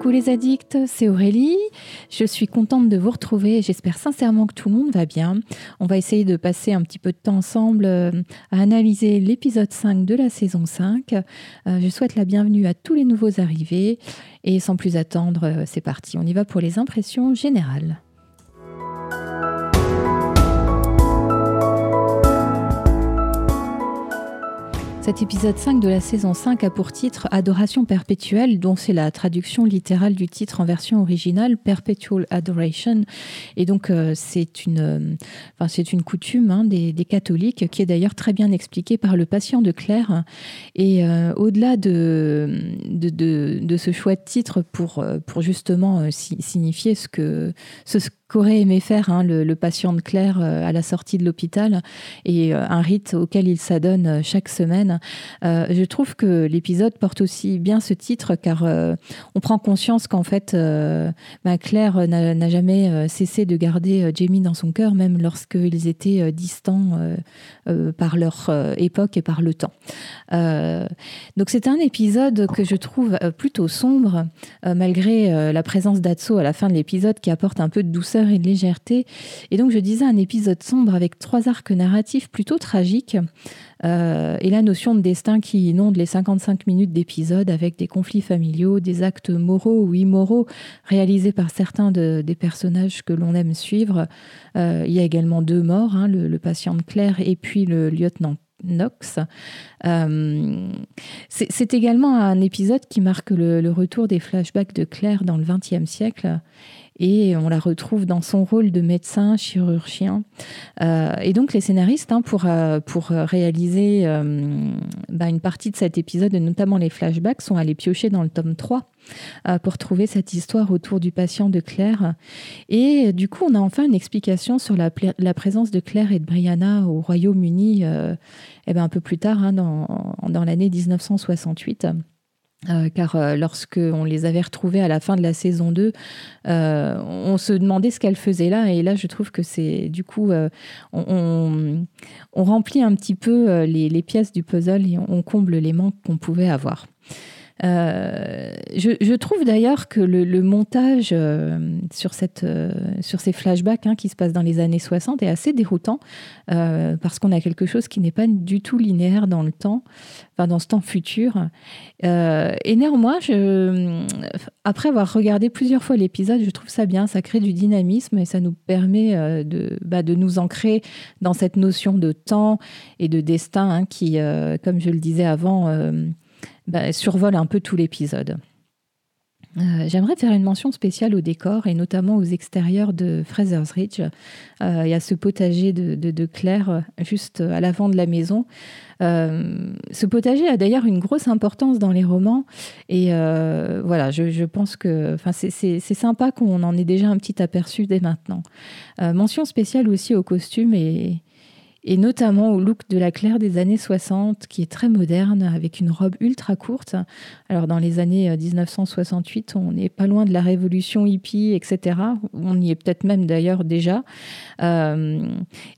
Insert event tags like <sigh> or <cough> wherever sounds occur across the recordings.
Coucou les addicts, c'est Aurélie. Je suis contente de vous retrouver j'espère sincèrement que tout le monde va bien. On va essayer de passer un petit peu de temps ensemble euh, à analyser l'épisode 5 de la saison 5. Euh, je souhaite la bienvenue à tous les nouveaux arrivés et sans plus attendre, euh, c'est parti. On y va pour les impressions générales. Cet épisode 5 de la saison 5 a pour titre Adoration perpétuelle, dont c'est la traduction littérale du titre en version originale, Perpetual Adoration. Et donc, euh, c'est une, euh, une coutume hein, des, catholiques qui est d'ailleurs très bien expliquée par le patient de Claire. Et euh, au-delà de de, de, ce choix de titre pour, pour justement signifier ce que ce qu'aurait aimé faire hein, le, patient de Claire euh, à la sortie de l'hôpital et euh, un rite auquel il s'adonne euh, chaque semaine. je trouve que l'épisode porte aussi bien ce titre car on prend conscience qu'en fait bah, Claire n'a jamais cessé de garder Jamie dans son cœur même lorsqu'ils étaient distants par leur époque et par le temps. donc c'est un épisode que je trouve plutôt sombre malgré la présence d'Atso à la fin de l'épisode qui apporte un peu de douceur et de légèreté. Et donc je disais un épisode sombre avec trois arcs narratifs plutôt tragiques euh, et la notion de destin qui inonde les 55 minutes d'épisode avec des conflits familiaux, des actes moraux ou immoraux réalisés par certains des personnages que l'on aime suivre. Euh, il y a également deux morts, hein, le, patient de Claire et puis le lieutenant Knox. Euh, c'est également un épisode qui marque le, le, retour des flashbacks de Claire dans le XXe siècle et on la retrouve dans son rôle de médecin chirurgien. Euh, et donc les scénaristes, hein, pour, euh, pour réaliser euh, bah, une partie de cet épisode, et notamment les flashbacks, sont allés piocher dans le tome 3 pour trouver cette histoire autour du patient de Claire. Et du coup, on a enfin une explication sur la, la présence de Claire et de Brianna au Royaume-Uni eh ben, un peu plus tard, hein, dans, dans l'année 1968. Euh, car euh, lorsque on les avait retrouvées à la fin de la saison 2, euh, on se demandait ce qu'elles faisaient là. Et là, je trouve que c'est du coup, on, remplit un petit peu les, pièces du puzzle et on comble les manques qu'on pouvait avoir. Euh, je, trouve d'ailleurs que le, montage euh, sur, cette, euh, sur ces flashbacks hein, qui se passent dans les années 60 est assez déroutant parce qu'on a quelque chose qui n'est pas du tout linéaire dans le temps, enfin dans ce temps futur. et néanmoins, après avoir regardé plusieurs fois l'épisode, je trouve ça bien, ça crée du dynamisme et ça nous permet de, bah, de nous ancrer dans cette notion de temps et de destin hein, qui, comme je le disais avant, bah, survole un peu tout l'épisode. Euh, j'aimerais faire une mention spéciale au décor et notamment aux extérieurs de Fraser's Ridge. Euh, il y a ce potager de, Claire euh, juste à l'avant de la maison. ce potager a d'ailleurs une grosse importance dans les romans et voilà, je, pense que c'est sympa qu'on en ait déjà un petit aperçu dès maintenant. mention spéciale aussi aux costumes et, et notamment au look de la Claire des années 60, qui est très moderne, avec une robe ultra courte. Alors dans les années 1968, euh, on n'est pas loin de la révolution hippie, etc. On y est peut-être même d'ailleurs déjà. Euh,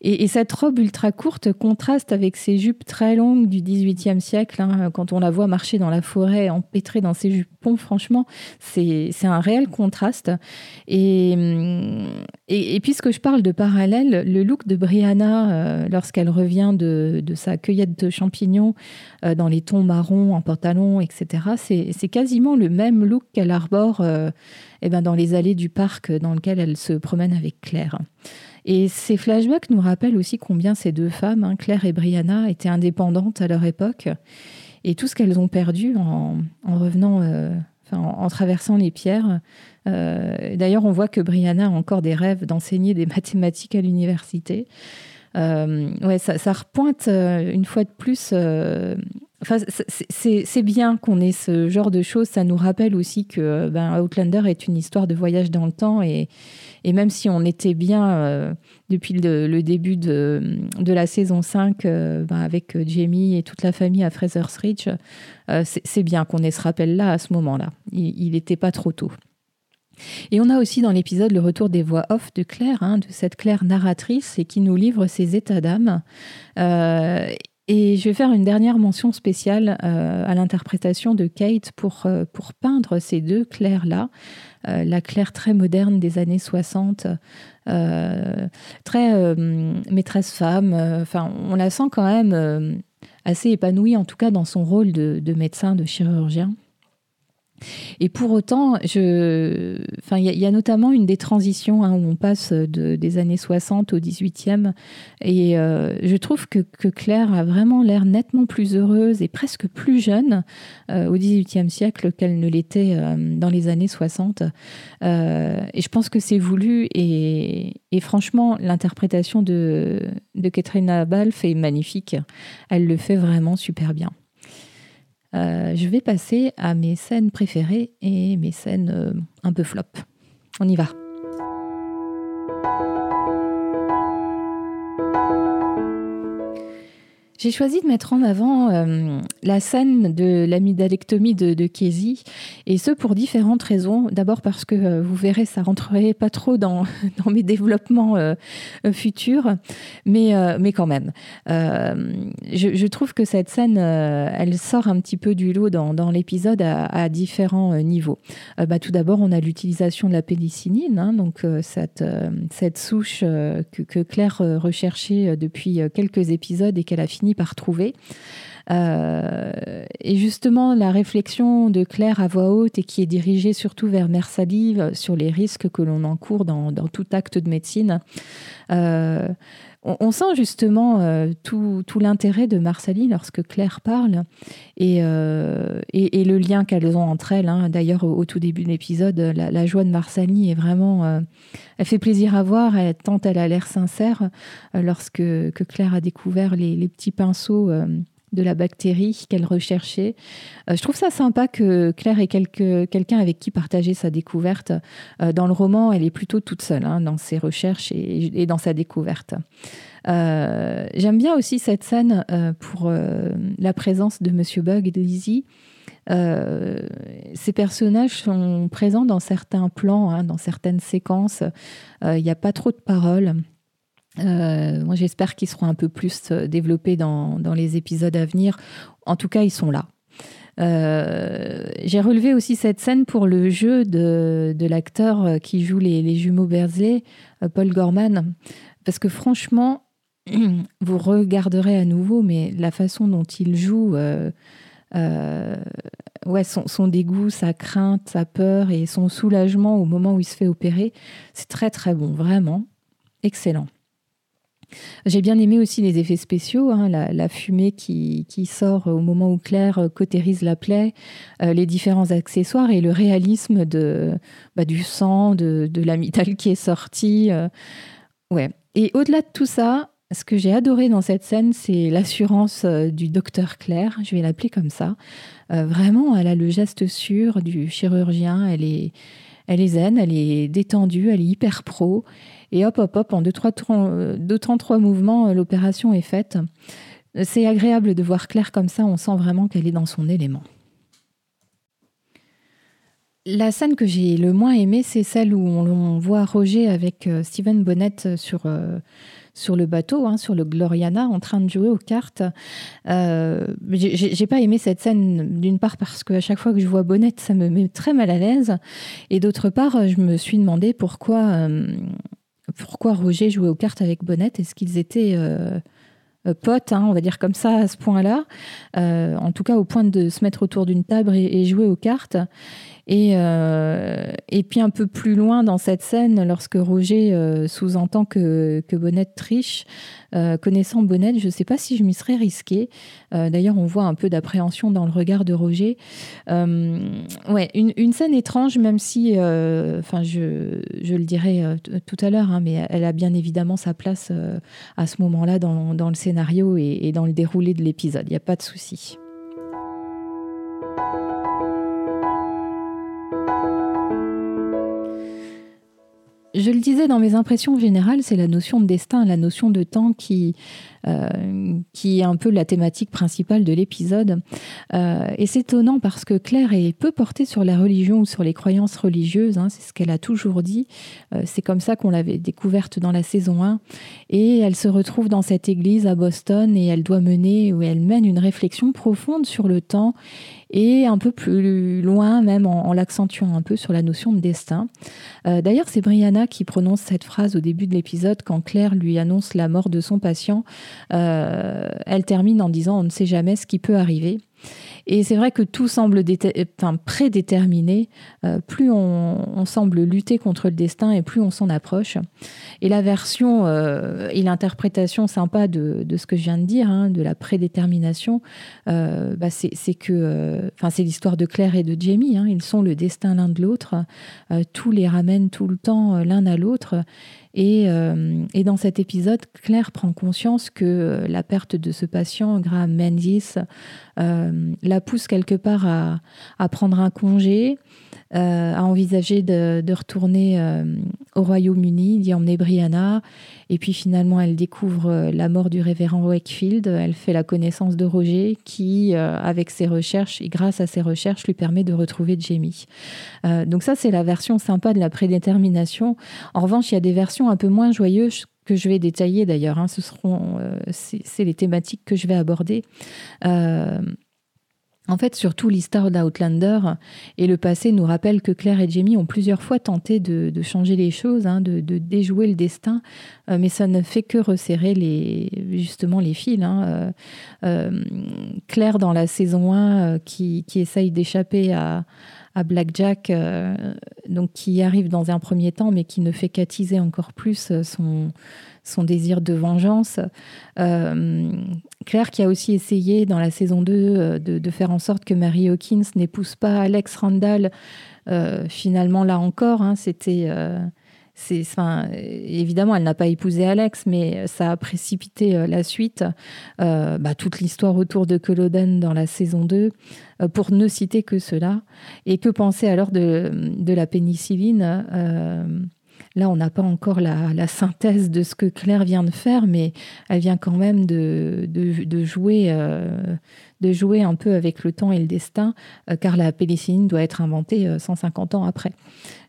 et, cette robe ultra courte contraste avec ces jupes très longues du XVIIIe siècle. Hein. quand on la voit marcher dans la forêt, empêtrée dans ses jupons, franchement, c'est un réel contraste. Et, et, puisque je parle de parallèle, le look de Brianna... Euh, lorsqu'elle revient de, sa cueillette de champignons euh, dans les tons marrons, en pantalon, etc. C'est quasiment le même look qu'elle arbore euh, eh ben, dans les allées du parc dans lequel elle se promène avec Claire. Et ces flashbacks nous rappellent aussi combien ces deux femmes, hein, Claire et Brianna, étaient indépendantes à leur époque et tout ce qu'elles ont perdu en, revenant, euh, en, traversant les pierres. D'ailleurs, on voit que Brianna a encore des rêves d'enseigner des mathématiques à l'université. Euh, ouais, ça, repointe euh, une fois de plus. Euh, enfin, c'est bien qu'on ait ce genre de choses. Ça nous rappelle aussi que ben, Outlander est une histoire de voyage dans le temps. Et, même si on était bien depuis le, début de, de, la saison 5 ben, avec Jamie et toute la famille à Fraser's Ridge, c'est bien qu'on ait ce rappel-là à ce moment-là. Il n'était pas trop tôt. Et on a aussi dans l'épisode le retour des voix off de Claire, hein, de cette Claire narratrice et qui nous livre ses états d'âme. Euh, Et je vais faire une dernière mention spéciale à l'interprétation de Kate pour, pour peindre ces deux Claires-là. la Claire très moderne des années 60, très maîtresse femme. On la sent quand même assez épanouie, en tout cas dans son rôle de médecin, de chirurgien. Et pour autant, il y, a notamment une des transitions hein, où on passe de, des années 60 au 18e. Et euh, je trouve que, Claire a vraiment l'air nettement plus heureuse et presque plus jeune euh, au 18e siècle qu'elle ne l'était euh, dans les années 60. et je pense que c'est voulu. Et, et franchement, l'interprétation de, de Katrina Balfe est magnifique. Elle le fait vraiment super bien. Euh, je vais passer à mes scènes préférées et mes scènes euh, un peu flop. On y va. J'ai choisi de mettre en avant euh, la scène de l'amydalectomie de, de Casey, et ce pour différentes raisons. D'abord parce que euh, vous verrez, ça rentrerait pas trop dans, <laughs> mes développements euh, futurs, mais, mais quand même. Je, trouve que cette scène, elle sort un petit peu du lot dans, l'épisode à, différents niveaux. Bah, tout d'abord, on a l'utilisation de la pénicilline, hein, donc cette, cette souche que Claire recherchait depuis quelques épisodes et qu'elle a fini par trouver. Euh, et justement, la réflexion de Claire à voix haute et qui est dirigée surtout vers Mère Salive sur les risques que l'on encourt dans, tout acte de médecine. Euh, on, sent justement euh, tout, l'intérêt de Marsalie lorsque Claire parle et, et, le lien qu'elles ont entre elles. Hein. D'ailleurs, au, tout début de l'épisode, la, joie de Marsalie est vraiment. elle fait plaisir à voir, elle, tant elle a l'air sincère lorsque que Claire a découvert les petits pinceaux de la bactérie qu'elle recherchait. Euh, je trouve ça sympa que Claire ait quelqu'un avec qui partager sa découverte. Euh, dans le roman, elle est plutôt toute seule hein, dans ses recherches et, dans sa découverte. Euh, j'aime bien aussi cette scène pour la présence de Monsieur Bug et de Lizzie. ces personnages sont présents dans certains plans, hein, dans certaines séquences. Il n'y a pas trop de paroles. Euh, moi, j'espère qu'ils seront un peu plus euh, développés dans, dans, les épisodes à venir. En tout cas, ils sont là. Euh, j'ai relevé aussi cette scène pour le jeu de, de l'acteur qui joue les, les jumeaux Berzley, Paul Gorman, parce que franchement, <clears throat> vous regarderez à nouveau, mais la façon dont il joue, ouais, son, dégoût, sa crainte, sa peur et son soulagement au moment où il se fait opérer, c'est très très bon, vraiment excellent. J'ai bien aimé aussi les effets spéciaux, hein, la, fumée qui, sort au moment où Claire cautérise la plaie, euh, les différents accessoires et le réalisme de, bah, du sang, de, de l'amital <laughs> qui est sorti. Euh, ouais. Et au-delà de tout ça, ce que j'ai adoré dans cette scène, c'est l'assurance euh, du docteur Claire, je vais l'appeler comme ça. vraiment, elle a le geste sûr du chirurgien, elle est, elle est zen, elle est détendue, elle est hyper pro. Et hop, hop, hop, en deux, trois, deux temps, trois mouvements, euh, l'opération est faite. C'est agréable de voir Claire comme ça, on sent vraiment qu'elle est dans son élément. La scène que j'ai le moins aimée, c'est celle où on, voit Roger avec euh, Steven Bonnet sur, euh, sur le bateau, hein, sur le Gloriana, en train de jouer aux cartes. Euh, j'ai pas aimé cette scène, d'une part parce qu'à chaque fois que je vois Bonnet, ça me met très mal à l'aise, et d'autre part, je me suis demandé pourquoi pourquoi Roger jouait aux cartes avec Bonnette? Est-ce qu'ils étaient euh, euh, potes, hein, on va dire comme ça, à ce point-là? Euh, En tout cas, au point de se mettre autour d'une table et, jouer aux cartes. Et, euh, et puis un peu plus loin dans cette scène, lorsque Roger euh, sous-entend que, Bonnette triche, euh, connaissant Bonnette, je ne sais pas si je m'y serais risqué. D'ailleurs, on voit un peu d'appréhension dans le regard de Roger. ouais, une, scène étrange, même si, enfin, je, je, le dirai tout à l'heure, hein, mais elle a bien évidemment sa place à ce moment-là dans, dans, le scénario et dans le déroulé de l'épisode. Il n'y a pas de souci. Je le disais dans mes impressions générales, c'est la notion de destin, la notion de temps qui, qui est un peu la thématique principale de l'épisode. et c'est étonnant parce que Claire est peu portée sur la religion ou sur les croyances religieuses, hein, c'est ce qu'elle a toujours dit. c'est comme ça qu'on l'avait découverte dans la saison 1. Et elle se retrouve dans cette église à Boston et elle doit mener, ou elle mène une réflexion profonde sur le temps et un peu plus loin, même en, l'accentuant un peu sur la notion de destin. Euh, d'ailleurs, c'est Brianna qui prononce cette phrase au début de l'épisode quand Claire lui annonce la mort de son patient. Euh, elle termine en disant On ne sait jamais ce qui peut arriver. Et c'est vrai que tout semble enfin, prédéterminé. Euh, plus on, semble lutter contre le destin et plus on s'en approche. Et la version euh, et l'interprétation sympa de, ce que je viens de dire, hein, de la prédétermination, euh, bah c'est que, c'est l'histoire de Claire et de Jamie. Hein. ils sont le destin l'un de l'autre. tout les ramène tout le temps l'un à l'autre. Euh, et, dans cet épisode, Claire prend conscience que euh, la perte de ce patient, Graham Menzies, euh, la pousse quelque part à, prendre un congé, à envisager de, retourner au Royaume-Uni, d'y emmener Brianna. Et puis finalement, elle découvre la mort du révérend Wakefield. Elle fait la connaissance de Roger, qui, avec ses recherches et grâce à ses recherches, lui permet de retrouver Jamie. donc ça, c'est la version sympa de la prédétermination. En revanche, il y a des versions un peu moins joyeuse que je vais détailler d'ailleurs. Hein. Ce seront, euh, c'est les thématiques que je vais aborder. Euh, en fait, surtout l'histoire d'Outlander et le passé nous rappelle que Claire et Jamie ont plusieurs fois tenté de, changer les choses, hein, de, déjouer le destin, euh, mais ça ne fait que resserrer les, justement les fils. Hein. Claire, dans la saison 1, qui, qui essaye d'échapper à, à Blackjack, euh, donc qui arrive dans un premier temps, mais qui ne fait qu'attiser encore plus euh, son, désir de vengeance. Euh, Claire qui a aussi essayé dans la saison 2 de, faire en sorte que Mary Hawkins n'épouse pas Alex Randall. finalement, là encore, hein, c'était c'est, évidemment, elle n'a pas épousé Alex, mais ça a précipité euh, la suite. Euh, bah, toute l'histoire autour de Culloden dans la saison 2, euh, pour ne citer que cela. Et que penser alors de la pénicilline Là, on n'a pas encore la, synthèse de ce que Claire vient de faire, mais elle vient quand même de, de, jouer, un peu avec le temps et le destin, car la pénicilline doit être inventée 150 ans après.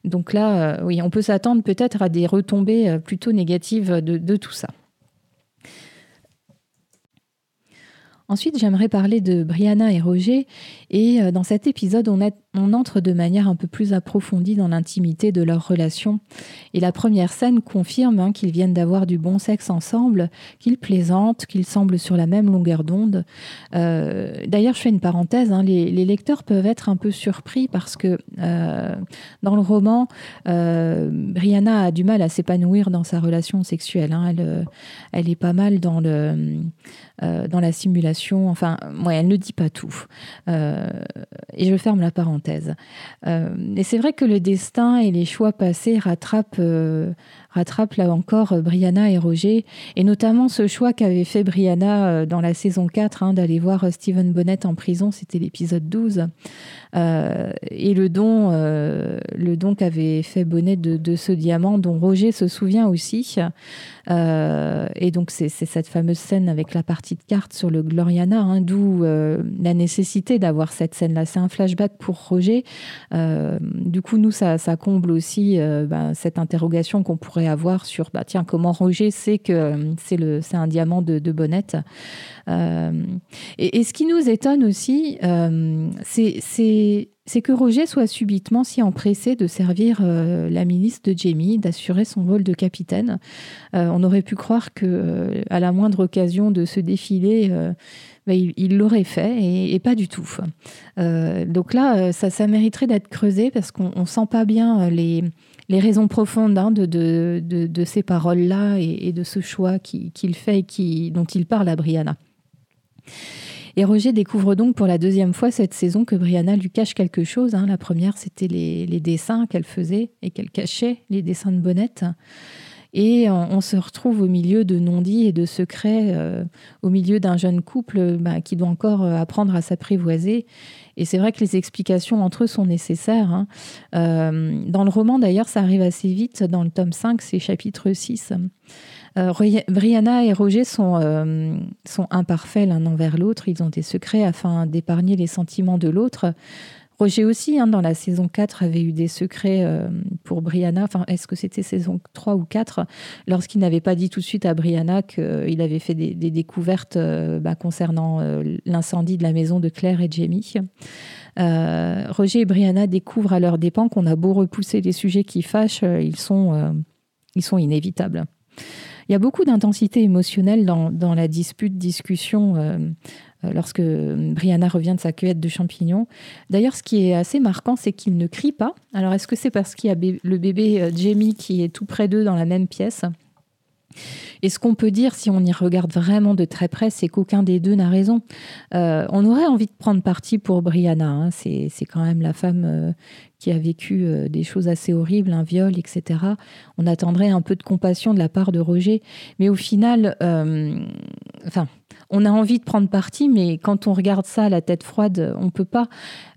Donc là, euh, oui, on peut s'attendre peut-être à des retombées euh, plutôt négatives de tout ça. Ensuite, j'aimerais parler de Brianna et Roger. Et euh, dans cet épisode, on, entre de manière un peu plus approfondie dans l'intimité de leur relation. Et la première scène confirme hein, qu'ils viennent d'avoir du bon sexe ensemble, qu'ils plaisantent, qu'ils semblent sur la même longueur d'onde. Euh, d'ailleurs, je fais une parenthèse, hein, les, lecteurs peuvent être un peu surpris parce que euh, dans le roman, Brianna a du mal à s'épanouir dans sa relation sexuelle. Hein. Elle, elle est pas mal dans euh, la simulation. Enfin, ouais, elle ne dit pas tout. Euh, et je ferme la parenthèse. Euh, et c'est vrai que le destin et les choix passés rattrapent rattrape là encore euh, Brianna et Roger, et notamment ce choix qu'avait fait Brianna euh, dans la saison 4 hein, d'aller voir euh, Stephen Bonnet en prison, c'était l'épisode 12, et le don, don qu'avait fait Bonnet de, ce diamant, dont Roger se souvient aussi. et donc c'est cette fameuse scène avec la partie de cartes sur le Gloriana, hein, d'où la nécessité d'avoir cette scène-là. C'est un flashback pour Roger. du coup, nous, ça, ça comble aussi ben, cette interrogation qu'on pourrait avoir sur bah, tiens, comment Roger sait que euh, c'est un diamant de, de Bonnette. Euh, et, ce qui nous étonne aussi, euh, c'est que Roger soit subitement si empressé de servir la milice de Jamie, d'assurer son rôle de capitaine. on aurait pu croire que à la moindre occasion de ce défilé, bah, il l'aurait fait et, pas du tout. donc là, ça, ça mériterait d'être creusé parce qu'on ne sent pas bien les, les raisons profondes hein, de, de, ces paroles-là et, de ce choix qu'il fait et qui, dont il parle à Brianna. Et Roger découvre donc pour la deuxième fois cette saison que Brianna lui cache quelque chose. Hein. La première, c'était les, dessins qu'elle faisait et qu'elle cachait, les dessins de Bonnette. Et on, se retrouve au milieu de non-dits et de secrets, euh, au milieu d'un jeune couple bah, qui doit encore euh, apprendre à s'apprivoiser et c'est vrai que les explications entre eux sont nécessaires. Hein. Euh, dans le roman, d'ailleurs, ça arrive assez vite. Dans le tome 5, c'est chapitre 6. Brianna et Roger sont, sont imparfaits l'un envers l'autre. Ils ont des secrets afin d'épargner les sentiments de l'autre. Roger aussi, hein, dans la saison 4, avait eu des secrets euh, pour Brianna. Est-ce que c'était saison 3 ou 4 Lorsqu'il n'avait pas dit tout de suite à Brianna qu'il avait fait des, découvertes euh, bah, concernant euh, l'incendie de la maison de Claire et Jamie. Roger et Brianna découvrent à leur dépens qu'on a beau repousser les sujets qui fâchent, ils sont, ils sont inévitables. Il y a beaucoup d'intensité émotionnelle dans, la dispute, discussion euh, lorsque Brianna revient de sa cueillette de champignons. D'ailleurs, ce qui est assez marquant, c'est qu'il ne crie pas. Alors, est-ce que c'est parce qu'il y a le bébé euh, Jamie qui est tout près d'eux dans la même pièce? Et ce qu'on peut dire, si on y regarde vraiment de très près, c'est qu'aucun des deux n'a raison. Euh, on aurait envie de prendre parti pour Brianna. Hein. C'est, quand même la femme qui a vécu des choses assez horribles, un viol, etc. On attendrait un peu de compassion de la part de Roger. Mais au final, enfin, on a envie de prendre parti, mais quand on regarde ça à la tête froide, on peut pas.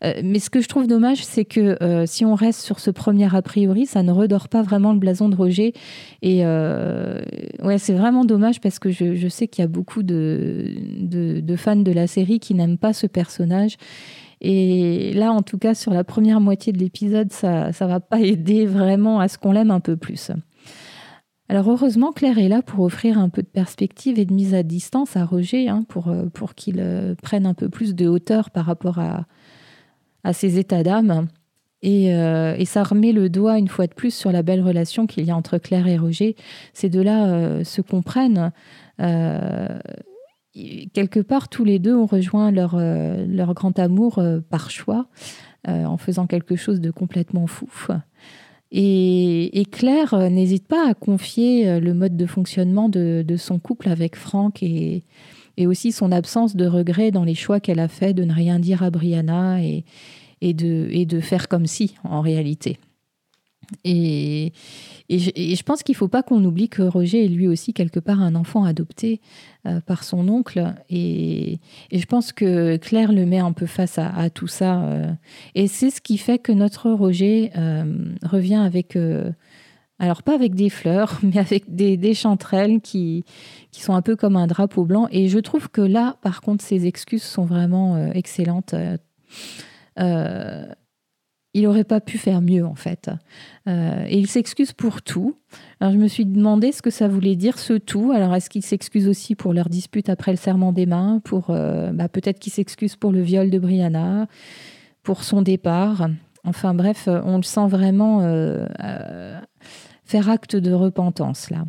Euh, mais ce que je trouve dommage, c'est que euh, si on reste sur ce premier a priori, ça ne redore pas vraiment le blason de Roger. Et euh, ouais, c'est vraiment dommage parce que je, sais qu'il y a beaucoup de, de, fans de la série qui n'aiment pas ce personnage. Et là, en tout cas, sur la première moitié de l'épisode, ça ne va pas aider vraiment à ce qu'on l'aime un peu plus. Alors heureusement, Claire est là pour offrir un peu de perspective et de mise à distance à Roger, hein, pour, euh, pour qu'il euh, prenne un peu plus de hauteur par rapport à, à ses états d'âme. Et, euh, et, ça remet le doigt une fois de plus sur la belle relation qu'il y a entre Claire et Roger. Ces deux-là se comprennent. quelque part, tous les deux ont rejoint leur, leur grand amour par choix, en faisant quelque chose de complètement fou. Et, Claire euh, n'hésite pas à confier euh, le mode de fonctionnement de, son couple avec Franck et, aussi son absence de regret dans les choix qu'elle a fait de ne rien dire à Brianna et, de, et de faire comme si, en réalité. Et, je, pense qu'il ne faut pas qu'on oublie que Roger est lui aussi quelque part un enfant adopté euh, par son oncle. Et, je pense que Claire le met un peu face à, tout ça. Euh. et c'est ce qui fait que notre Roger euh, revient avec, alors pas avec des fleurs, <laughs> mais avec des, des chanterelles qui, qui sont un peu comme un drapeau blanc. Et je trouve que là, par contre, ses excuses sont vraiment excellentes il n'aurait pas pu faire mieux en fait. Euh, et il s'excuse pour tout. Alors je me suis demandé ce que ça voulait dire ce tout. Alors est-ce qu'il s'excuse aussi pour leur dispute après le serment des mains, pour euh, bah, peut-être qu'il s'excuse pour le viol de Brianna, pour son départ. Enfin bref, on le sent vraiment euh, faire acte de repentance là.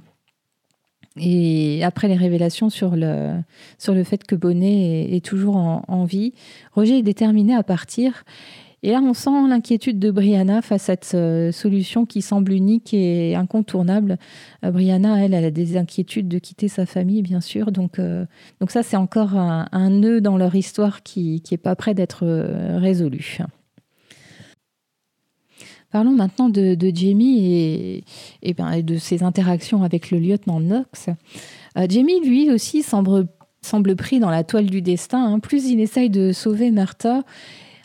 Et après les révélations sur le, sur le fait que Bonnet est, toujours en, vie, Roger est déterminé à partir. Et là, on sent l'inquiétude de Brianna face à cette euh, solution qui semble unique et incontournable. Euh, Brianna, elle, elle a des inquiétudes de quitter sa famille, bien sûr. Donc, euh, donc ça, c'est encore un, nœud dans leur histoire qui n'est pas prêt d'être résolu. Parlons maintenant de, Jamie et, ben, et, de ses interactions avec le lieutenant Knox. Jamie, lui aussi, semble, semble pris dans la toile du destin. Hein. Plus il essaye de sauver Martha,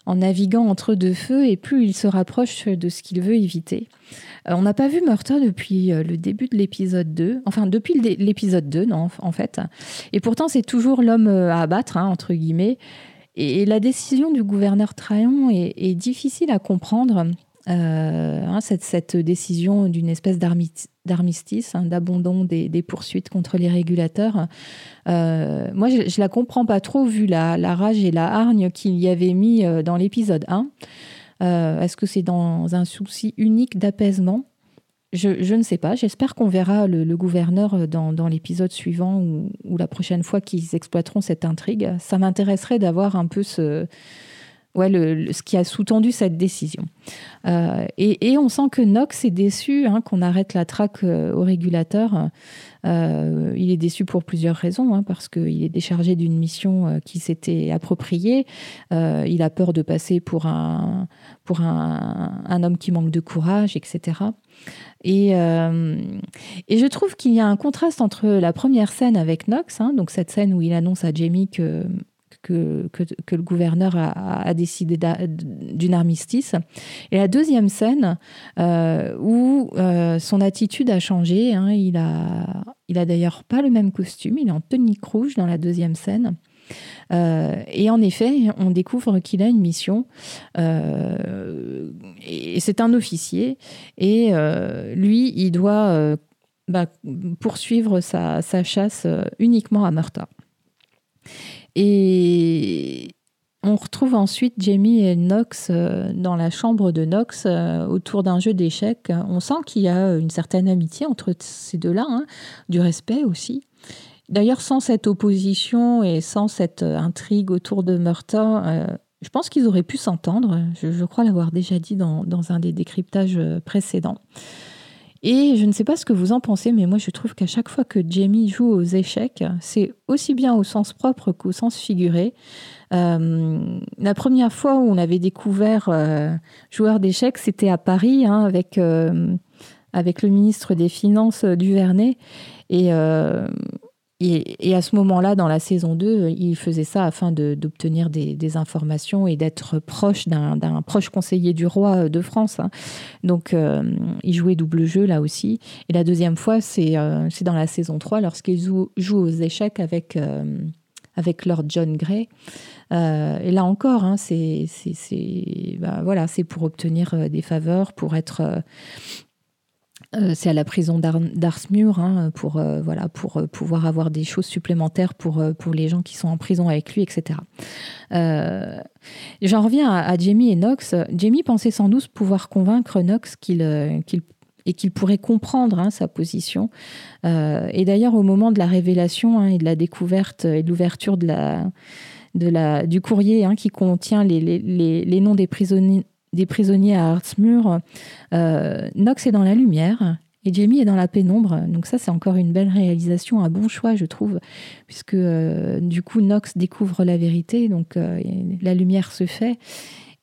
en naviguant entre deux feux et plus il se rapproche de ce qu'il veut éviter. Euh, on n'a pas vu Murta depuis euh, le début de l'épisode 2, enfin depuis l'épisode 2, non, en fait. Et pourtant, c'est toujours l'homme euh, à abattre, hein, entre guillemets. Et, la décision du gouverneur Trayon est difficile à comprendre euh, hein, cette, décision d'une espèce d'armistice, hein, d'abandon des, poursuites contre les régulateurs. Euh, moi, je, ne la comprends pas trop vu la, rage et la hargne qu'il y avait mis euh, dans l'épisode 1. Est-ce que c'est dans un souci unique d'apaisement? Je, ne sais pas. J'espère qu'on verra le, gouverneur dans, l'épisode suivant ou, la prochaine fois qu'ils exploiteront cette intrigue. Ça m'intéresserait d'avoir un peu ce, ouais, ce qui a sous-tendu cette décision. Euh, et, on sent que Knox est déçu hein, qu'on arrête la traque euh, au régulateur. Euh, il est déçu pour plusieurs raisons, hein, parce qu'il est déchargé d'une mission qui s'était appropriée. il a peur de passer pour un, pour un, homme qui manque de courage, etc. Et, et je trouve qu'il y a un contraste entre la première scène avec Knox, hein, donc cette scène où il annonce à Jamie que que, le gouverneur a, décidé d'une armistice. Et la deuxième scène, euh, où euh, son attitude a changé, hein, il a, il a d'ailleurs pas le même costume, il est en tunique rouge dans la deuxième scène. Euh, et en effet, on découvre qu'il a une mission. et c'est un officier. Et lui, il doit bah, poursuivre sa, sa, chasse uniquement à Murta. Et on retrouve ensuite Jamie et Knox euh, dans la chambre de Knox euh, autour d'un jeu d'échecs. On sent qu'il y a une certaine amitié entre ces deux-là, hein, du respect aussi. D'ailleurs, sans cette opposition et sans cette intrigue autour de Murta, euh, je pense qu'ils auraient pu s'entendre. Je, crois l'avoir déjà dit dans, dans, un des décryptages précédents. Et je ne sais pas ce que vous en pensez, mais moi je trouve qu'à chaque fois que Jamie joue aux échecs, c'est aussi bien au sens propre qu'au sens figuré. Euh, la première fois où on avait découvert euh, joueur d'échecs, c'était à Paris hein, avec, euh, avec le ministre des Finances Duvernay. Et et, à ce moment-là, dans la saison 2, il faisait ça afin d'obtenir des, informations et d'être proche d'un proche conseiller du roi de France. Hein. Donc, euh, il jouait double jeu là aussi. Et la deuxième fois, c'est euh, dans la saison 3, lorsqu'il joue, aux échecs avec, euh, avec Lord John Grey. et là encore, hein, c'est bah, voilà, pour obtenir des faveurs, pour être euh, c'est à la prison d'Arsmur hein, pour, euh, voilà, pour euh, pouvoir avoir des choses supplémentaires pour, pour les gens qui sont en prison avec lui, etc. J'en reviens à, Jamie et Knox. Jamie pensait sans doute pouvoir convaincre Knox qu'il et qu'il pourrait comprendre hein, sa position. et d'ailleurs, au moment de la révélation hein, et de la découverte et de l'ouverture de la, de la, du courrier qui contient les, les, les, noms des prisonniers, des prisonniers à Hartsmur, euh, Knox est dans la lumière et Jamie est dans la pénombre. Donc ça, c'est encore une belle réalisation, un bon choix, je trouve, puisque euh, du coup, Knox découvre la vérité, donc euh, la lumière se fait.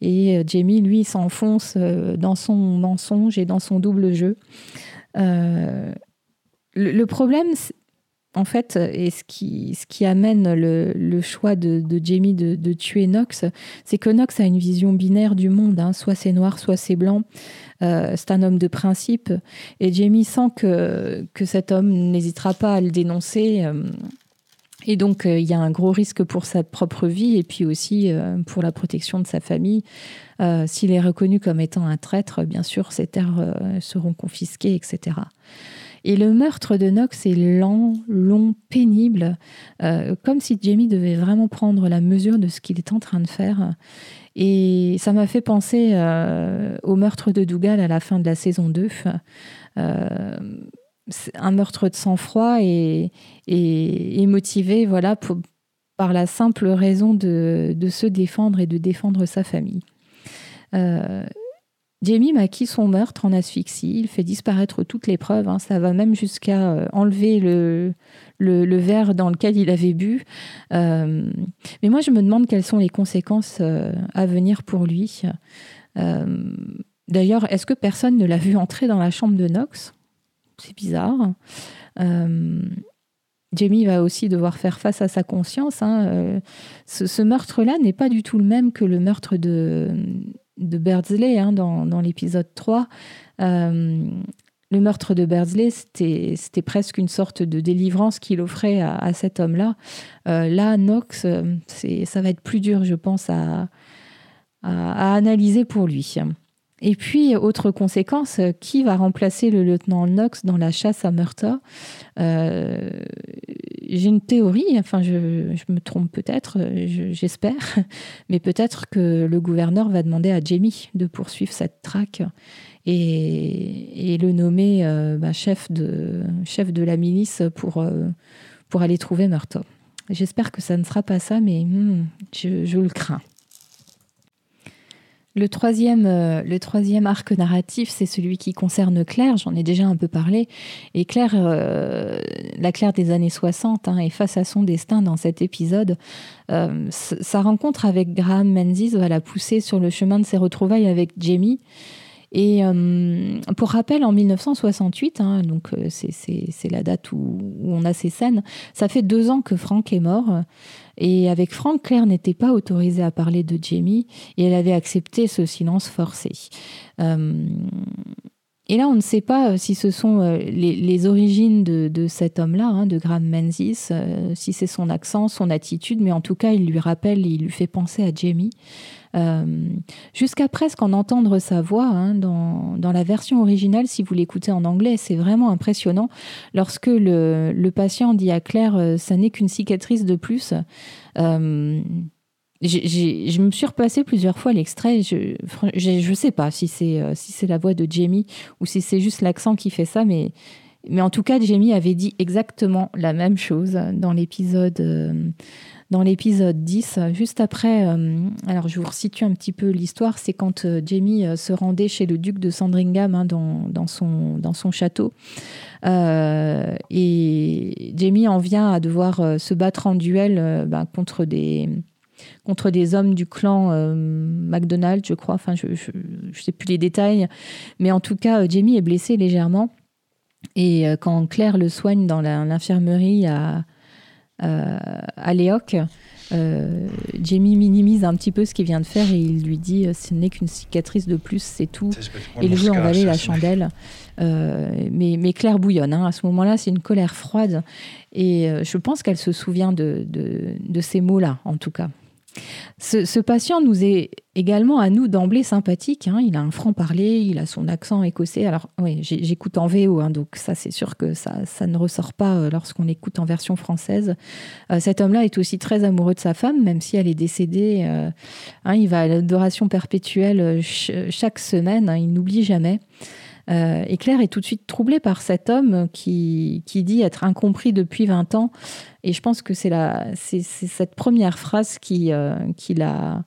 Et Jamie, lui, s'enfonce dans son mensonge et dans son double jeu. le, problème, en fait, et ce qui, amène le, choix de, Jamie de, tuer Knox, c'est que Knox a une vision binaire du monde. Hein. Soit c'est noir, soit c'est blanc. Euh, c'est un homme de principe. Et Jamie sent que, que cet homme n'hésitera pas à le dénoncer. Euh. et donc, euh, il y a un gros risque pour sa propre vie et puis aussi pour la protection de sa famille. S'il est reconnu comme étant un traître, bien sûr, ses terres seront confisquées, etc. Et le meurtre de Knox est lent, long, pénible, euh, comme si Jamie devait vraiment prendre la mesure de ce qu'il est en train de faire. Et ça m'a fait penser euh, au meurtre de Dougal à la fin de la saison 2. Euh, un meurtre de sang-froid et, motivé voilà, par la simple raison de, se défendre et de défendre sa famille. Jamie maquille son meurtre en asphyxie, il fait disparaître toutes les preuves, hein. ça va même jusqu'à euh, enlever le, verre dans lequel il avait bu. Euh, mais moi, je me demande quelles sont les conséquences euh, à venir pour lui. D'ailleurs, est-ce que personne ne l'a vu entrer dans la chambre de Knox? C'est bizarre. Jamie va aussi devoir faire face à sa conscience. Hein. ce meurtre-là n'est pas du tout le même que le meurtre de de Birdsley hein, dans, l'épisode 3. Euh, le meurtre de Birdsley, c'était presque une sorte de délivrance qu'il offrait à, cet homme-là. Euh, là, Knox, euh, ça va être plus dur, je pense, à, à, analyser pour lui. Et puis, autre conséquence, qui va remplacer le lieutenant Knox dans la chasse à Murta j'ai une théorie, enfin je, me trompe peut-être, j'espère, <laughs> mais peut-être que le gouverneur va demander à Jamie de poursuivre cette traque et, le nommer euh, bah, chef, de, chef de la milice pour, euh, pour aller trouver Murtaugh. J'espère que ça ne sera pas ça, mais hmm, je le crains. Le troisième, euh, le troisième arc narratif, c'est celui qui concerne Claire. J'en ai déjà un peu parlé. Et Claire, euh, la Claire des années 60, hein, est face à son destin dans cet épisode. Euh, sa rencontre avec Graham Menzies va la pousser sur le chemin de ses retrouvailles avec Jamie. Et pour rappel, en 1968, hein, donc c'est la date où, on a ces scènes, ça fait deux ans que Frank est mort. Et avec Frank, Claire n'était pas autorisée à parler de Jamie et elle avait accepté ce silence forcé. Et là, on ne sait pas euh, si ce sont euh, les, origines de, cet homme-là, hein, de Graham Menzies, euh, si c'est son accent, son attitude, mais en tout cas, il lui rappelle, il lui fait penser à Jamie. Jusqu'à presque en entendre sa voix hein, dans, la version originale, si vous l'écoutez en anglais, c'est vraiment impressionnant. Lorsque le, patient dit à Claire, ça n'est qu'une cicatrice de plus je me suis repassé plusieurs fois l'extrait. Je ne sais pas si c'est euh, si la voix de Jamie ou si c'est juste l'accent qui fait ça, mais mais en tout cas, Jamie avait dit exactement la même chose dans l'épisode euh, dans l'épisode 10, juste après. Euh, alors, je vous resitue un petit peu l'histoire. C'est quand Jamie se rendait chez le duc de Sandringham hein, dans, son, château. et Jamie en vient à devoir se battre en duel ben, contre des hommes du clan euh, je crois. Enfin, je ne sais plus les détails. Mais en tout cas, euh, Jamie est blessé légèrement. Et euh, quand Claire le soigne dans l'infirmerie à, à Léoc, Jamie minimise un petit peu ce qu'il vient de faire et il lui dit ce n'est qu'une cicatrice de plus, c'est tout. Et il veut envaler la chandelle. mais, mais, Claire bouillonne. Hein. À ce moment-là, c'est une colère froide. Et je pense qu'elle se souvient de, de, de ces mots-là, en tout cas. Ce, patient nous est également à nous d'emblée sympathique. Hein. Il a un franc-parler, il a son accent écossais. Alors oui, j'écoute en VO, hein, donc ça c'est sûr que ça, ne ressort pas euh, lorsqu'on écoute en version française. Euh, cet homme-là est aussi très amoureux de sa femme, même si elle est décédée. Euh, hein, il va à l'adoration perpétuelle chaque semaine, il n'oublie jamais. Et Claire est tout de suite troublée par cet homme qui, qui dit être incompris depuis 20 ans et je pense que c'est cette première phrase qui, euh, qui, la,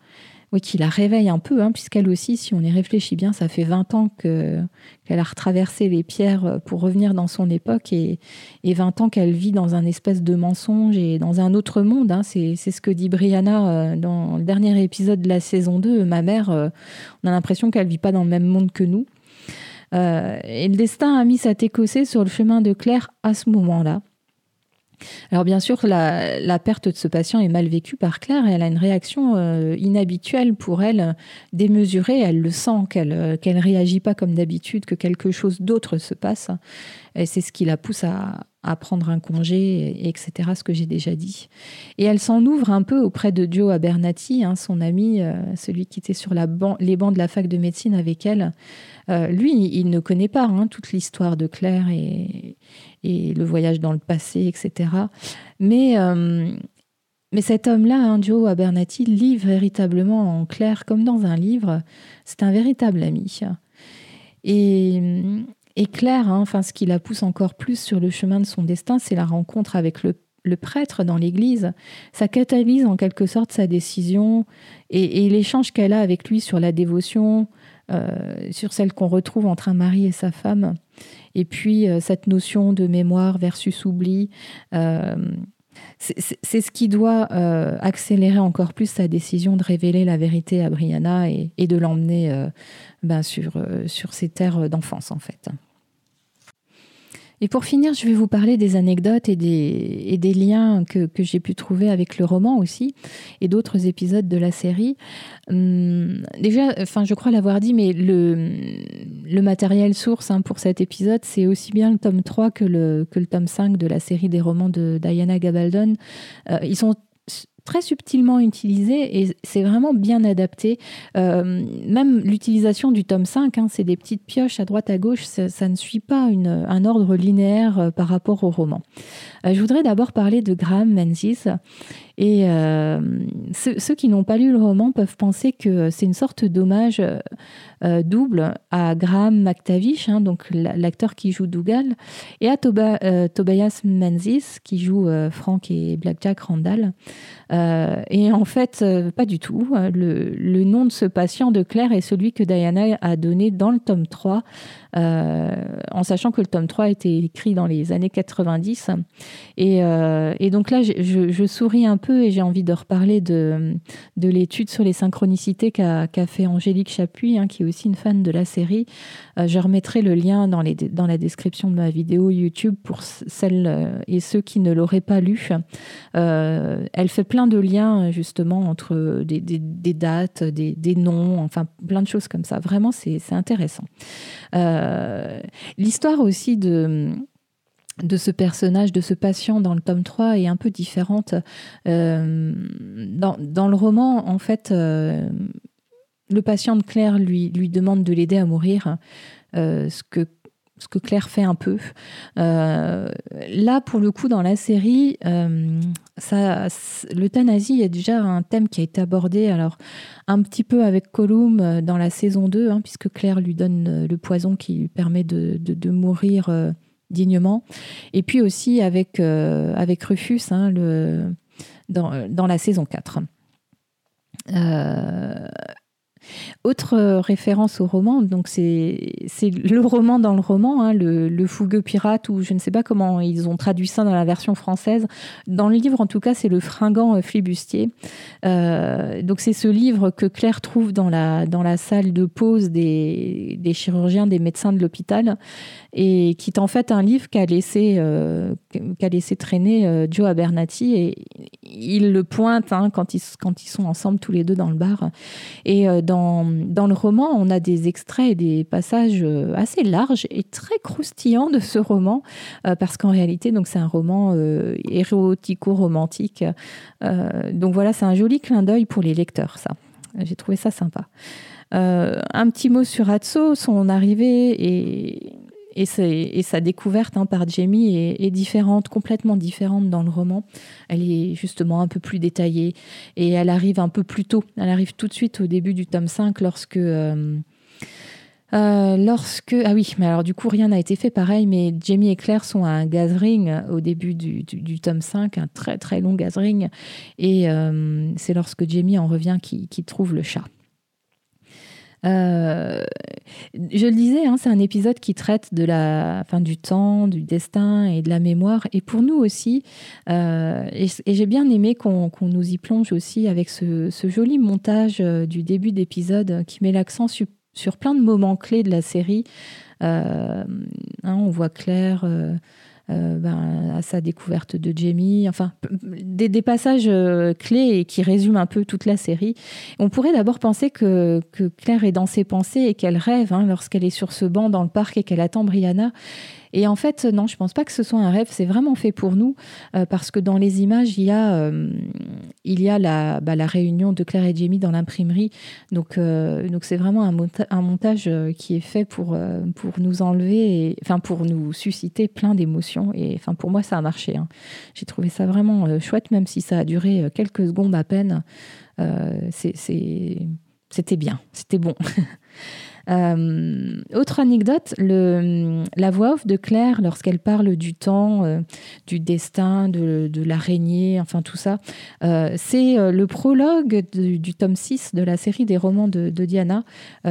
oui, qui la réveille un peu, hein, puisqu'elle aussi, si on y réfléchit bien, ça fait 20 ans qu'elle a retraversé les pierres pour revenir dans son époque et, et 20 ans qu'elle vit dans un espèce de mensonge et dans un autre monde. Hein. C'est ce que dit Brianna euh, dans le dernier épisode de la saison 2. Ma mère, euh, on a l'impression qu'elle vit pas dans le même monde que nous. Et le destin a mis cet Écossais sur le chemin de Claire à ce moment-là. Alors bien sûr, la, perte de ce patient est mal vécue par Claire et elle a une réaction euh, inhabituelle pour elle, démesurée. Elle le sent qu'elle euh, qu'elle réagit pas comme d'habitude, que quelque chose d'autre se passe. Et c'est ce qui la pousse à, prendre un congé, etc., ce que j'ai déjà dit. Et elle s'en ouvre un peu auprès de Joe Abernathy, hein, son ami, euh, celui qui était sur la les bancs de la fac de médecine avec elle. lui, il ne connaît pas hein, toute l'histoire de Claire et, et le voyage dans le passé, etc. Mais, euh, mais cet homme-là, hein, Joe Abernathy, lit véritablement en clair, comme dans un livre. C'est un véritable ami. Et, et Claire, hein, enfin, ce qui la pousse encore plus sur le chemin de son destin, c'est la rencontre avec le, prêtre dans l'église. Ça catalyse en quelque sorte sa décision et, et l'échange qu'elle a avec lui sur la dévotion, euh, sur celle qu'on retrouve entre un mari et sa femme. Et puis euh, cette notion de mémoire versus oubli. Euh, c'est ce qui doit accélérer encore plus sa décision de révéler la vérité à Brianna et, de l'emmener ben, sur, sur ses terres d'enfance, en fait. Et pour finir, je vais vous parler des anecdotes et des, liens que, j'ai pu trouver avec le roman aussi et d'autres épisodes de la série. Hum, déjà, enfin, je crois l'avoir dit, mais le, matériel source hein, pour cet épisode, c'est aussi bien le tome 3 que le, que le tome 5 de la série des romans de Diana Gabaldon. Euh, ils sont très subtilement utilisé et c'est vraiment bien adapté. Euh, même l'utilisation du tome 5, hein, c'est des petites pioches à droite à gauche, ça, ne suit pas une, un ordre linéaire euh, par rapport au roman. Euh, je voudrais d'abord parler de Graham Menzies. Et ceux, qui n'ont pas lu le roman peuvent penser que c'est une sorte d'hommage double à Graham McTavish, hein, donc l'acteur qui joue Dougal, et à Tobias Menzies qui joue Frank et Blackjack Randall. Euh, et en fait, euh, pas du tout. Le, nom de ce patient de Claire est celui que Diana a donné dans le tome 3, euh, en sachant que le tome 3 a été écrit dans les années 90. Et, donc là, je, souris un peu et j'ai envie de reparler de, de l'étude sur les synchronicités qu'a fait Angélique Chapuis, hein, qui est aussi une fan de la série, euh, je remettrai le lien dans, la description de ma vidéo YouTube pour celles euh, et ceux qui ne l'auraient pas lu. Euh, elle fait plein de liens justement entre des, dates, des, noms, enfin plein de choses comme ça. Vraiment, c'est intéressant. L'histoire aussi de de ce personnage, de ce patient dans le tome 3 est un peu différente. dans, dans, le roman, en fait, le patient de Claire lui, demande de l'aider à mourir, euh, ce, que, Claire fait un peu. Euh, là, pour le coup, dans la série, euh, l'euthanasie est déjà un thème qui a été abordé, alors un petit peu avec Colum dans la saison 2, hein, puisque Claire lui donne le poison qui lui permet de, mourir dignement. Et puis aussi avec, avec Rufus hein, dans, la saison 4. Euh, autre euh, référence au roman, donc c'est le roman dans le roman, hein, le, fougueux pirate, ou je ne sais pas comment ils ont traduit ça dans la version française. Dans le livre, en tout cas, c'est le fringant euh, flibustier. Euh, donc c'est ce livre que Claire trouve dans la, dans la salle de pause des, des chirurgiens, des médecins de l'hôpital, et qui est en fait un livre qu'a laissé, qu'a laissé traîner Joe Abernathy, et il le pointe hein, quand, ils, quand ils sont ensemble tous les deux dans le bar. Et dans, dans, le roman, on a des extraits et des passages euh, assez larges et très croustillants de ce roman, euh, parce qu'en réalité, c'est un roman euh, érotico-romantique. donc voilà, c'est un joli clin d'œil pour les lecteurs, ça. J'ai trouvé ça sympa. un petit mot sur Atso, son arrivée et et, sa découverte hein, par Jamie est, différente, complètement différente dans le roman. Elle est justement un peu plus détaillée et elle arrive un peu plus tôt. Elle arrive tout de suite au début du tome 5 lorsque... Euh, euh, lorsque ah oui mais alors du coup rien n'a été fait pareil mais Jamie et Claire sont à un gathering au début du, tome 5 un très très long gathering et euh, c'est lorsque Jamie en revient qui, qui trouve le chat euh, je le disais, hein, c'est un épisode qui traite de la fin du temps, du destin et de la mémoire. Et pour nous aussi, euh, et, j'ai bien aimé qu'on nous y plonge aussi avec ce, joli montage euh, du début d'épisode qui met l'accent sur, plein de moments clés de la série. Hein, on voit Claire euh, ben, à sa découverte de Jamie, enfin des, passages euh, clés et qui résument un peu toute la série. On pourrait d'abord penser que, Claire est dans ses pensées et qu'elle rêve hein, lorsqu'elle est sur ce banc dans le parc et qu'elle attend Brianna. Et en fait, non, je pense pas que ce soit un rêve. C'est vraiment fait pour nous euh, parce que dans les images, il y a, euh, il y a la, bah, la, réunion de Claire et Jamie dans l'imprimerie. Donc, euh, donc c'est vraiment un, un, montage qui est fait pour, pour nous enlever, enfin pour nous susciter plein d'émotions. Et enfin pour moi, ça a marché. Hein. J'ai trouvé ça vraiment chouette, même si ça a duré quelques secondes à peine. c'était bien, c'était bon. <laughs> Euh, autre anecdote, la voix off de Claire lorsqu'elle parle du temps, euh, du destin, de, l'araignée, enfin tout ça, euh, c'est le prologue du, tome 6 de la série des romans de, Diana.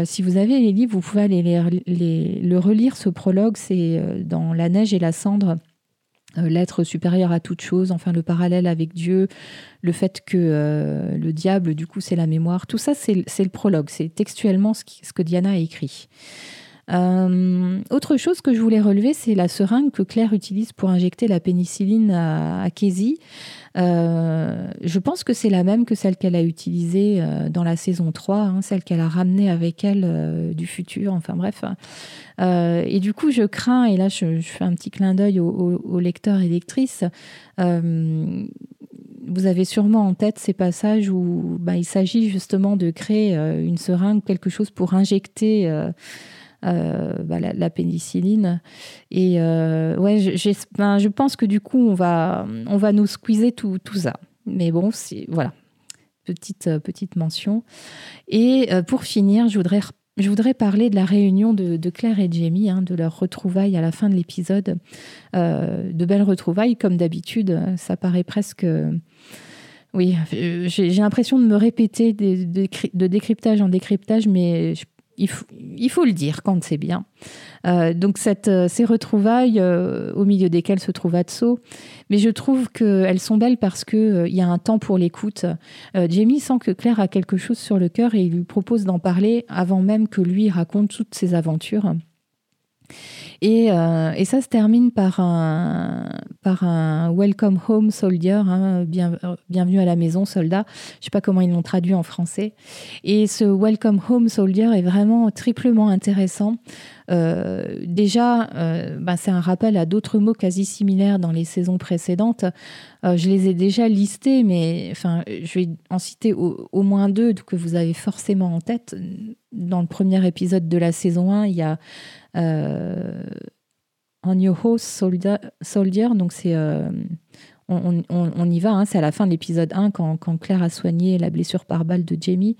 si vous avez les livres, vous pouvez aller le relire, ce prologue, c'est dans La neige et la cendre l'être supérieur à toute chose, enfin le parallèle avec Dieu, le fait que euh, le diable, du coup, c'est la mémoire. Tout ça, c'est le prologue, c'est textuellement ce, que Diana a écrit. Euh, autre chose que je voulais relever, c'est la seringue que Claire utilise pour injecter la pénicilline à, à. Euh, je pense que c'est la même que celle qu'elle a utilisée euh, dans la saison 3, hein, celle qu'elle a ramenée avec elle du futur, enfin bref. et du coup, je crains, et là je, fais un petit clin d'œil aux, lecteurs et lectrices, vous avez sûrement en tête ces passages où bah, il s'agit justement de créer une seringue, quelque chose pour injecter bah, la, pénicilline. Et euh, ouais, ben, je pense que du coup, on va, on va nous squeezer tout, tout ça. Mais bon, voilà, petite, euh, petite mention. Et pour finir, je voudrais je voudrais parler de la réunion de, Claire et Jamie, hein, de leur retrouvailles à la fin de l'épisode. de belles retrouvailles, comme d'habitude. Ça paraît presque. Oui, j'ai l'impression de me répéter de, de, décryptage en décryptage, mais je il, faut le dire quand c'est bien. Euh, donc euh, ces retrouvailles euh, au milieu desquelles se trouve Atso, mais je trouve qu'elles sont belles parce qu'il il y a un temps pour l'écoute. Jamie sent que Claire a quelque chose sur le cœur et il lui propose d'en parler avant même que lui raconte toutes ses aventures. Euh, et, ça se termine par un, par un Welcome Home Soldier, hein, bien, bienvenue à la maison, soldat. Je ne sais pas comment ils l'ont traduit en français. Et ce Welcome Home Soldier est vraiment triplement intéressant. Euh, déjà, euh, ben, c'est un rappel à d'autres mots quasi similaires dans les saisons précédentes. je les ai déjà listés, mais enfin, je vais en citer au, au, moins deux que vous avez forcément en tête. Dans le premier épisode de la saison 1, il y a on Your Host Soldier, donc c'est on, y va, hein, c'est à la fin de l'épisode 1 quand, Claire a soigné la blessure par balle de Jamie.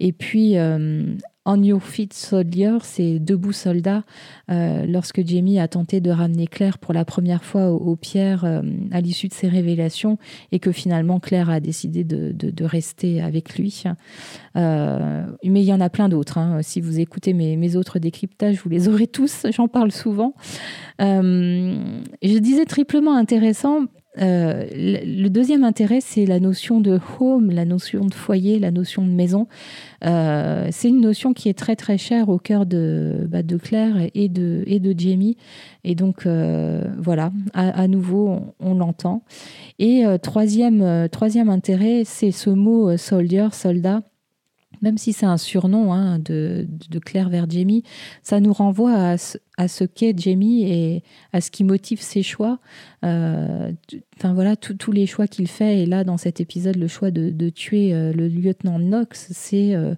Et puis euh, On Your Feet Soldier, c'est Debout soldat, euh, lorsque Jamie a tenté de ramener Claire pour la première fois aux, pierres euh, à l'issue de ses révélations et que finalement Claire a décidé de, rester avec lui. Euh, mais il y en a plein d'autres. Hein. Si vous écoutez mes, autres décryptages, vous les aurez tous, j'en parle souvent. je disais triplement intéressant euh, le deuxième intérêt, c'est la notion de home, la notion de foyer, la notion de maison. Euh, c'est une notion qui est très très chère au cœur de, bah, de Claire et de, et de Jamie. Et donc euh, voilà, à, nouveau, on, l'entend. Et troisième, troisième intérêt, c'est ce mot soldier, soldat même si c'est un surnom hein, de, Claire vers Jamie, ça nous renvoie à, ce qu'est Jamie et à ce qui motive ses choix. Euh, enfin voilà, tous les choix qu'il fait. Et là, dans cet épisode, le choix de, tuer euh, le lieutenant Knox, c'est euh,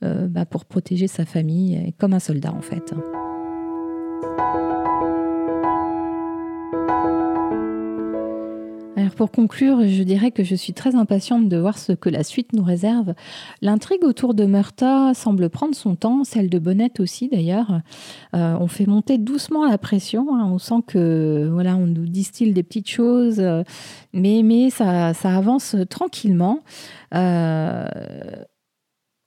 bah, pour protéger sa famille, comme un soldat en fait. Pour conclure, je dirais que je suis très impatiente de voir ce que la suite nous réserve. L'intrigue autour de Murta semble prendre son temps, celle de Bonnette aussi d'ailleurs. Euh, on fait monter doucement la pression, hein. on sent que voilà, on nous distille des petites choses, euh, mais, ça avance tranquillement. Euh,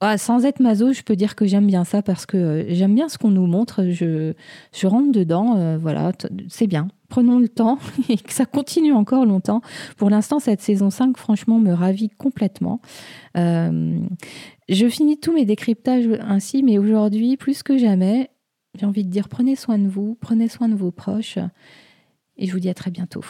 ah, sans être maso, je peux dire que j'aime bien ça parce que j'aime bien ce qu'on nous montre. Je, je rentre dedans, voilà, c'est bien prenons le temps <laughs> et que ça continue encore longtemps. Pour l'instant, cette saison 5, franchement, me ravit complètement. Euh, je finis tous mes décryptages ainsi, mais aujourd'hui, plus que jamais, j'ai envie de dire prenez soin de vous, prenez soin de vos proches, et je vous dis à très bientôt.